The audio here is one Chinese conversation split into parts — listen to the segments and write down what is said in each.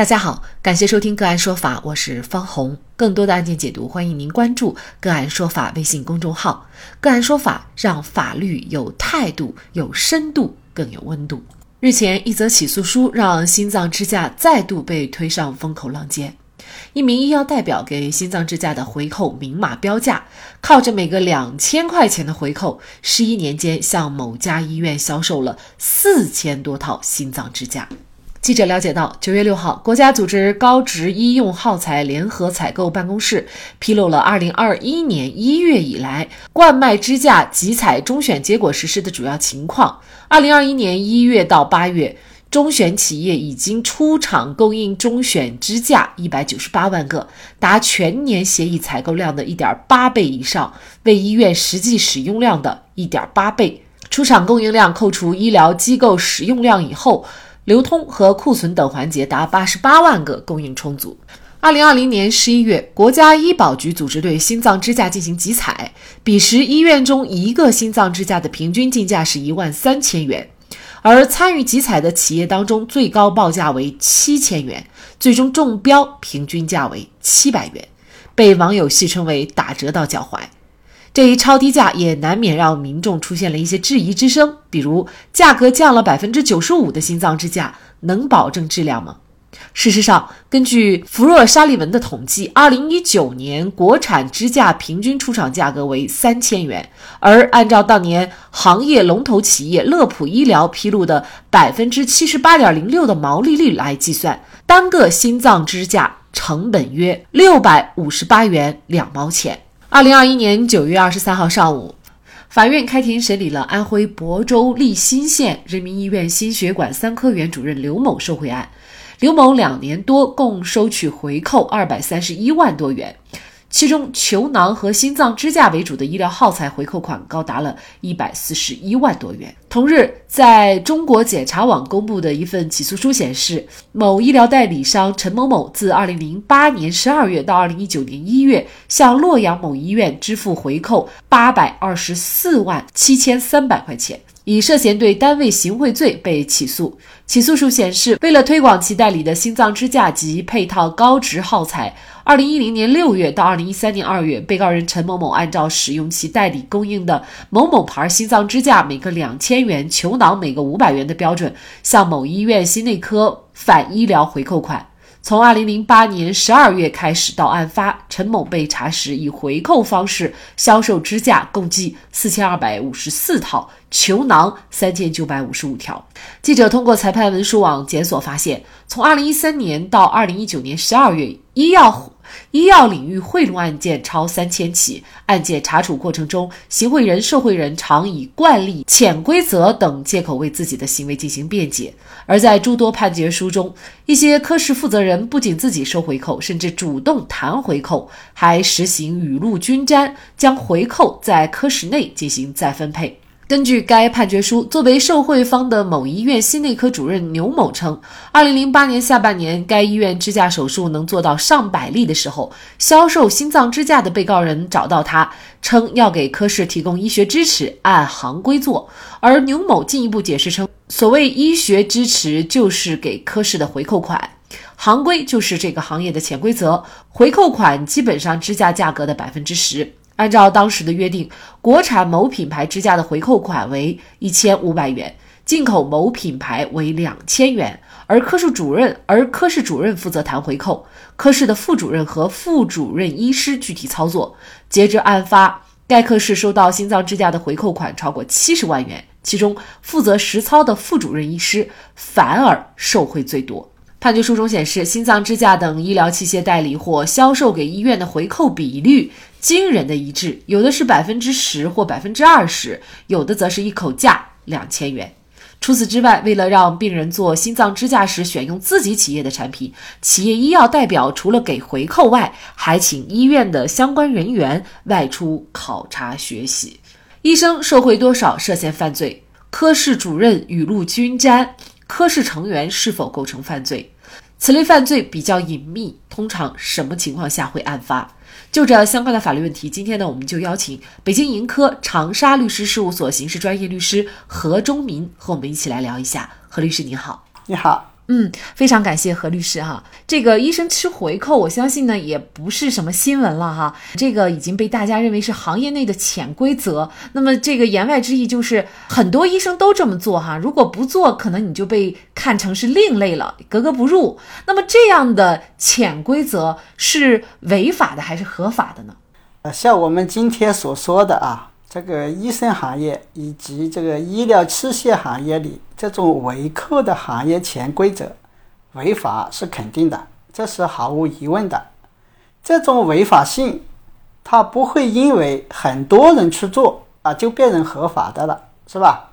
大家好，感谢收听个案说法，我是方红。更多的案件解读，欢迎您关注个案说法微信公众号。个案说法让法律有态度、有深度、更有温度。日前，一则起诉书让心脏支架再度被推上风口浪尖。一名医药代表给心脏支架的回扣明码标价，靠着每个两千块钱的回扣，十一年间向某家医院销售了四千多套心脏支架。记者了解到，九月六号，国家组织高值医用耗材联合采购办公室披露了二零二一年一月以来冠脉支架集采中选结果实施的主要情况。二零二一年一月到八月，中选企业已经出厂供应中选支架一百九十八万个，达全年协议采购量的一点八倍以上，为医院实际使用量的一点八倍。出厂供应量扣除医疗机构使用量以后。流通和库存等环节达八十八万个，供应充足。二零二零年十一月，国家医保局组织对心脏支架进行集采，彼时医院中一个心脏支架的平均进价是一万三千元，而参与集采的企业当中，最高报价为七千元，最终中标平均价为七百元，被网友戏称为“打折到脚踝”。这一超低价也难免让民众出现了一些质疑之声，比如价格降了百分之九十五的心脏支架能保证质量吗？事实上，根据福若沙利文的统计，二零一九年国产支架平均出厂价格为三千元，而按照当年行业龙头企业乐普医疗披露的百分之七十八点零六的毛利率来计算，单个心脏支架成本约六百五十八元两毛钱。二零二一年九月二十三号上午，法院开庭审理了安徽亳州利辛县人民医院心血管三科原主任刘某受贿案。刘某两年多共收取回扣二百三十一万多元。其中，球囊和心脏支架为主的医疗耗材回扣款高达了一百四十一万多元。同日，在中国检察网公布的一份起诉书显示，某医疗代理商陈某某自二零零八年十二月到二零一九年一月，向洛阳某医院支付回扣八百二十四万七千三百块钱。以涉嫌对单位行贿罪被起诉。起诉书显示，为了推广其代理的心脏支架及配套高值耗材，二零一零年六月到二零一三年二月，被告人陈某某按照使用其代理供应的某某牌心脏支架每个两千元、球囊每个五百元的标准，向某医院心内科返医疗回扣款。从二零零八年十二月开始到案发，陈某被查实以回扣方式销售支架共计四千二百五十四套，球囊三千九百五十五条。记者通过裁判文书网检索发现，从二零一三年到二零一九年十二月，医药。医药领域贿赂案件超三千起，案件查处过程中，行贿人、受贿人常以惯例、潜规则等借口为自己的行为进行辩解。而在诸多判决书中，一些科室负责人不仅自己收回扣，甚至主动谈回扣，还实行雨露均沾，将回扣在科室内进行再分配。根据该判决书，作为受贿方的某医院心内科主任牛某称，二零零八年下半年，该医院支架手术能做到上百例的时候，销售心脏支架的被告人找到他，称要给科室提供医学支持，按行规做。而牛某进一步解释称，所谓医学支持就是给科室的回扣款，行规就是这个行业的潜规则，回扣款基本上支架价格的百分之十。按照当时的约定，国产某品牌支架的回扣款为一千五百元，进口某品牌为两千元。而科室主任，而科室主任负责谈回扣，科室的副主任和副主任医师具体操作。截至案发，该科室收到心脏支架的回扣款超过七十万元，其中负责实操的副主任医师反而受贿最多。判决书中显示，心脏支架等医疗器械代理或销售给医院的回扣比率。惊人的一致，有的是百分之十或百分之二十，有的则是一口价两千元。除此之外，为了让病人做心脏支架时选用自己企业的产品，企业医药代表除了给回扣外，还请医院的相关人员外出考察学习。医生受贿多少涉嫌犯罪？科室主任雨露均沾，科室成员是否构成犯罪？此类犯罪比较隐秘，通常什么情况下会案发？就这相关的法律问题，今天呢，我们就邀请北京盈科长沙律师事务所刑事专业律师何忠民和我们一起来聊一下。何律师你好，你好。嗯，非常感谢何律师哈。这个医生吃回扣，我相信呢也不是什么新闻了哈。这个已经被大家认为是行业内的潜规则。那么这个言外之意就是很多医生都这么做哈。如果不做，可能你就被看成是另类了，格格不入。那么这样的潜规则是违法的还是合法的呢？呃，像我们今天所说的啊，这个医生行业以及这个医疗器械行业里。这种违扣的行业潜规则，违法是肯定的，这是毫无疑问的。这种违法性，它不会因为很多人去做啊就变成合法的了，是吧？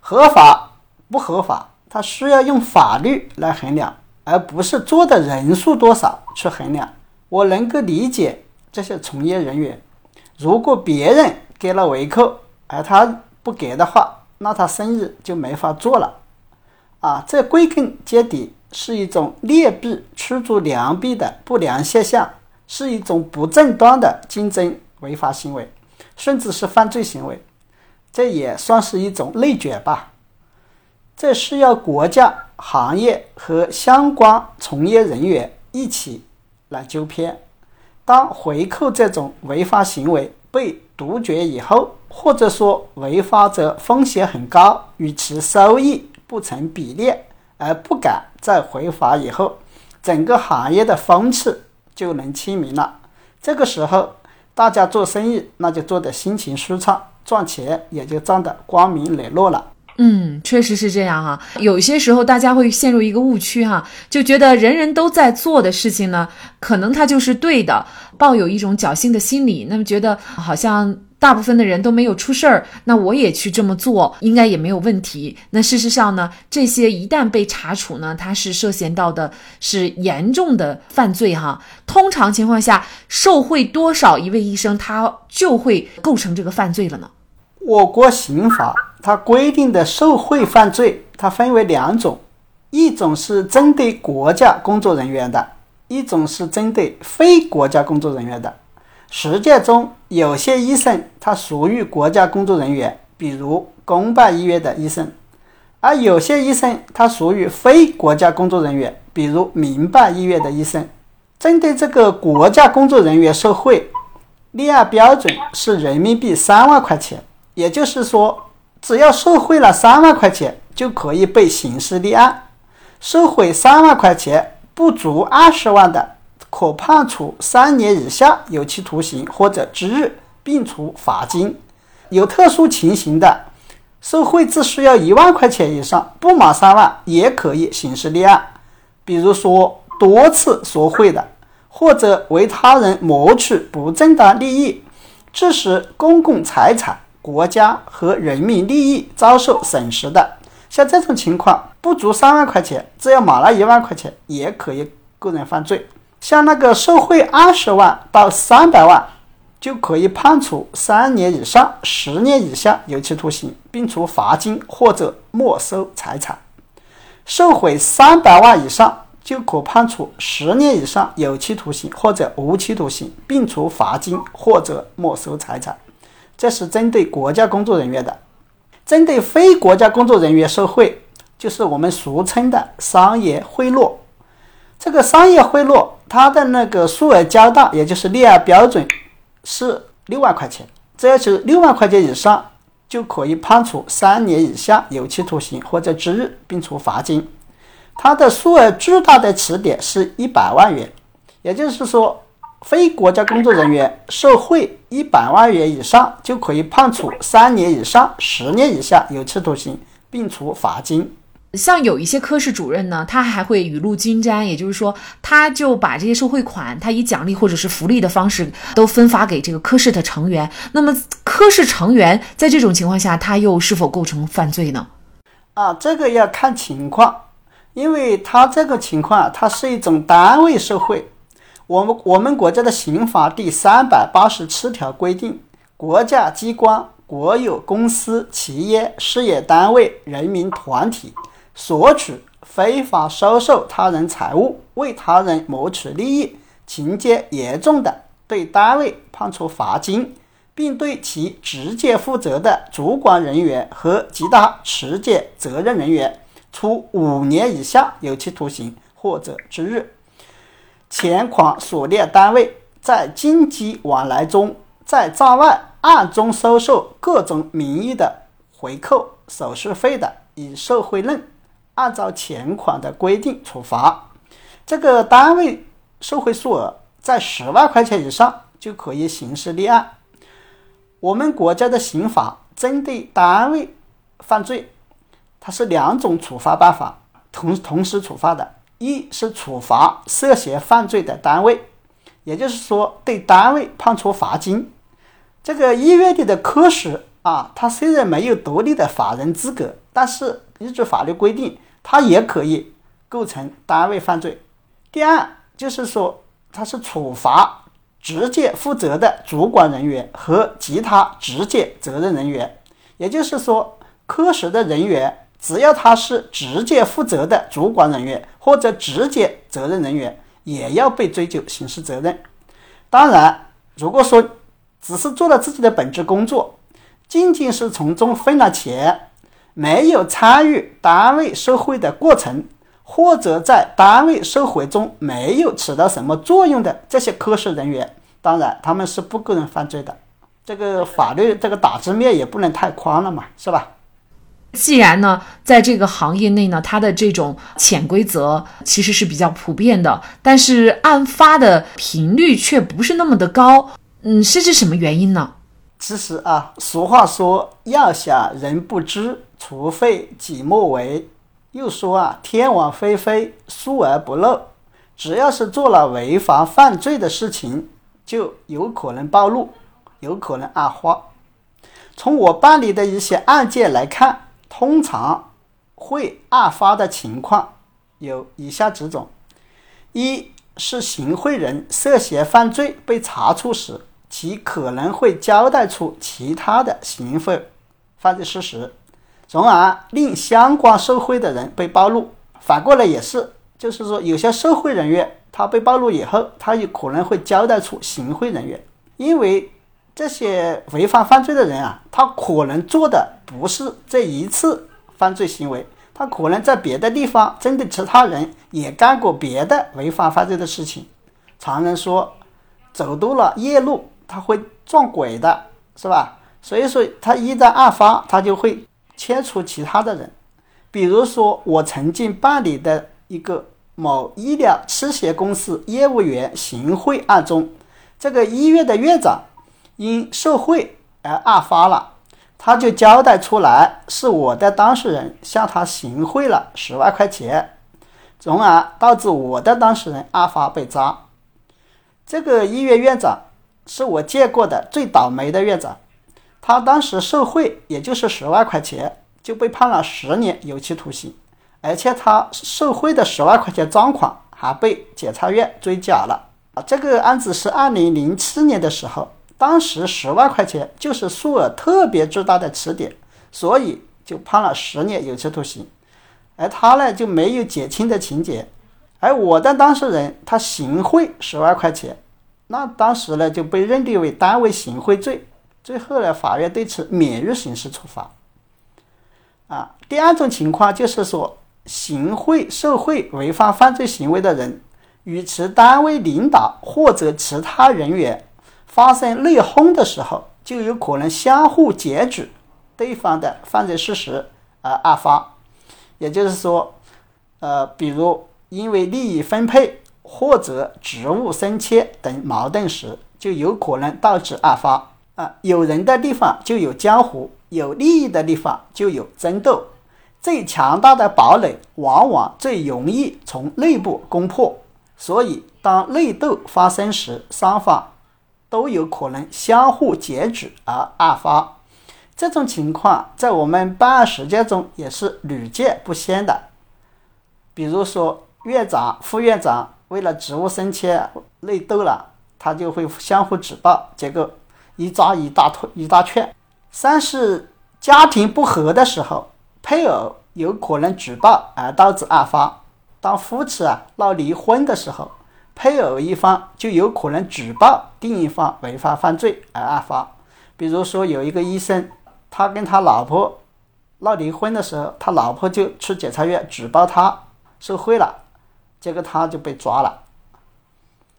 合法不合法，它需要用法律来衡量，而不是做的人数多少去衡量。我能够理解这些从业人员，如果别人给了回扣，而他不给的话。那他生意就没法做了，啊，这归根结底是一种劣币驱逐良币的不良现象，是一种不正当的竞争违法行为，甚至是犯罪行为，这也算是一种内卷吧。这需要国家、行业和相关从业人员一起来纠偏。当回扣这种违法行为被杜绝以后，或者说违法者风险很高，与其收益不成比例，而不敢再回法以后，整个行业的风气就能清明了。这个时候，大家做生意那就做得心情舒畅，赚钱也就赚得光明磊落了。嗯，确实是这样哈。有些时候大家会陷入一个误区哈，就觉得人人都在做的事情呢，可能它就是对的，抱有一种侥幸的心理，那么觉得好像。大部分的人都没有出事儿，那我也去这么做，应该也没有问题。那事实上呢，这些一旦被查处呢，它是涉嫌到的是严重的犯罪哈。通常情况下，受贿多少一位医生，他就会构成这个犯罪了呢？我国刑法它规定的受贿犯罪，它分为两种，一种是针对国家工作人员的，一种是针对非国家工作人员的。实践中，有些医生他属于国家工作人员，比如公办医院的医生；而有些医生他属于非国家工作人员，比如民办医院的医生。针对这个国家工作人员受贿，立案标准是人民币三万块钱，也就是说，只要受贿了三万块钱，就可以被刑事立案；受贿三万块钱不足二十万的。可判处三年以下有期徒刑或者拘役，并处罚金。有特殊情形的，受贿只需要一万块钱以上，不满三万也可以刑事立案。比如说多次索贿的，或者为他人谋取不正当利益，致使公共财产、国家和人民利益遭受损失的，像这种情况，不足三万块钱，只要满了一万块钱，也可以构成犯罪。像那个受贿二十万到三百万，就可以判处三年以上十年以下有期徒刑，并处罚金或者没收财产；受贿三百万以上，就可判处十年以上有期徒刑或者无期徒刑，并处罚金或者没收财产。这是针对国家工作人员的。针对非国家工作人员受贿，就是我们俗称的商业贿赂。这个商业贿赂。他的那个数额较大，也就是立案标准是六万块钱，只要是六万块钱以上，就可以判处三年以下有期徒刑或者拘役，并处罚金。他的数额巨大的起点是一百万元，也就是说，非国家工作人员受贿一百万元以上，就可以判处三年以上十年以下有期徒刑，并处罚金。像有一些科室主任呢，他还会雨露均沾，也就是说，他就把这些受贿款，他以奖励或者是福利的方式都分发给这个科室的成员。那么，科室成员在这种情况下，他又是否构成犯罪呢？啊，这个要看情况，因为他这个情况，它是一种单位受贿。我们我们国家的刑法第三百八十七条规定，国家机关、国有公司、企业、事业单位、人民团体。索取、非法收受他人财物、为他人谋取利益，情节严重的，对单位判处罚金，并对其直接负责的主管人员和其他直接责任人员处五年以下有期徒刑或者拘役。钱款所列单位在经济往来中，在账外暗中收受各种名义的回扣、手续费的，以受贿论，按照钱款的规定处罚。这个单位受贿数额在十万块钱以上，就可以刑事立案。我们国家的刑法针对单位犯罪，它是两种处罚办法，同同时处罚的。一是处罚涉嫌犯罪的单位，也就是说对单位判处罚金。这个医院里的科室啊，它虽然没有独立的法人资格，但是依据法律规定，它也可以构成单位犯罪。第二就是说，它是处罚直接负责的主管人员和其他直接责任人员，也就是说科室的人员。只要他是直接负责的主管人员或者直接责任人员，也要被追究刑事责任。当然，如果说只是做了自己的本职工作，仅仅是从中分了钱，没有参与单位受贿的过程，或者在单位受贿中没有起到什么作用的这些科室人员，当然他们是不构成犯罪的。这个法律这个打击面也不能太宽了嘛，是吧？既然呢，在这个行业内呢，它的这种潜规则其实是比较普遍的，但是案发的频率却不是那么的高，嗯，是指什么原因呢？其实啊，俗话说“要想人不知，除非己莫为”，又说啊“天网恢恢，疏而不漏”，只要是做了违法犯罪的事情，就有可能暴露，有可能案发。从我办理的一些案件来看。通常会案发的情况有以下几种：一是行贿人涉嫌犯罪被查处时，其可能会交代出其他的行贿犯罪事实，从而令相关受贿的人被暴露。反过来也是，就是说有些受贿人员他被暴露以后，他有可能会交代出行贿人员，因为。这些违法犯罪的人啊，他可能做的不是这一次犯罪行为，他可能在别的地方针对其他人也干过别的违法犯罪的事情。常人说，走多了夜路，他会撞鬼的，是吧？所以说，他一旦案发，他就会牵出其他的人。比如说，我曾经办理的一个某医疗器械公司业务员行贿案中，这个医院的院长。因受贿而案发了，他就交代出来是我的当事人向他行贿了十万块钱，从而导致我的当事人案发被抓。这个医院院长是我见过的最倒霉的院长，他当时受贿也就是十万块钱，就被判了十年有期徒刑，而且他受贿的十万块钱赃款还被检察院追缴了。啊，这个案子是二零零七年的时候。当时十万块钱就是数额特别巨大的起点，所以就判了十年有期徒刑，而他呢就没有减轻的情节，而我的当事人他行贿十万块钱，那当时呢就被认定为单位行贿罪，最后呢法院对此免于刑事处罚。啊，第二种情况就是说，行贿受贿违法犯罪行为的人与其单位领导或者其他人员。发生内讧的时候，就有可能相互检举对方的犯罪事实而案发。也就是说，呃，比如因为利益分配或者职务升迁等矛盾时，就有可能导致案发。啊，有人的地方就有江湖，有利益的地方就有争斗。最强大的堡垒往往最容易从内部攻破，所以当内斗发生时，双方。都有可能相互检举而案发，这种情况在我们办案实践中也是屡见不鲜的。比如说，院长、副院长为了职务升迁内斗了，他就会相互举报，结果一抓一大坨一大圈。三是家庭不和的时候，配偶有可能举报而导致案发。当夫妻啊闹离婚的时候。配偶一方就有可能举报另一方违法犯罪而案发。比如说，有一个医生，他跟他老婆闹离婚的时候，他老婆就去检察院举报他受贿了，结果他就被抓了。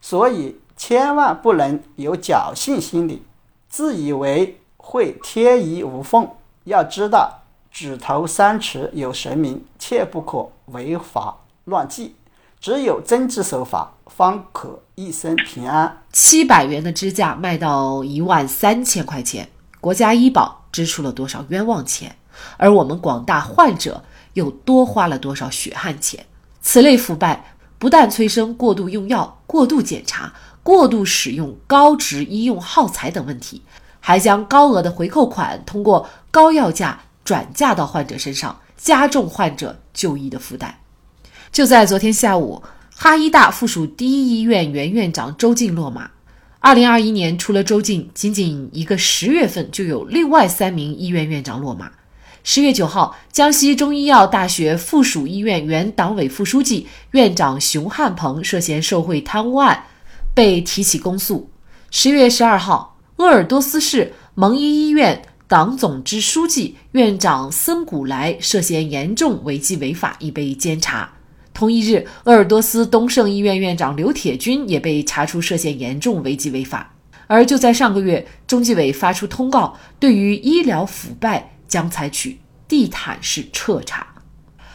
所以千万不能有侥幸心理，自以为会天衣无缝。要知道，举头三尺有神明，切不可违法乱纪。只有遵纪守法，方可一生平安。七百元的支架卖到一万三千块钱，国家医保支出了多少冤枉钱？而我们广大患者又多花了多少血汗钱？此类腐败不但催生过度用药、过度检查、过度使用高值医用耗材等问题，还将高额的回扣款通过高药价转嫁到患者身上，加重患者就医的负担。就在昨天下午，哈医大附属第一医院原院长周进落马。二零二一年，除了周进，仅仅一个十月份就有另外三名医院院长落马。十月九号，江西中医药大学附属医院原党委副书记、院长熊汉鹏涉嫌受贿贪污案被提起公诉。十月十二号，鄂尔多斯市蒙医医院党总支书记、院长森古来涉嫌严重违纪违法，已被监察。同一日，鄂尔多斯东胜医院院长刘铁军也被查出涉嫌严重违纪违法。而就在上个月，中纪委发出通告，对于医疗腐败将采取地毯式彻查。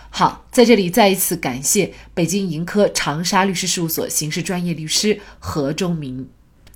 好，在这里再一次感谢北京盈科长沙律师事务所刑事专业律师何忠明。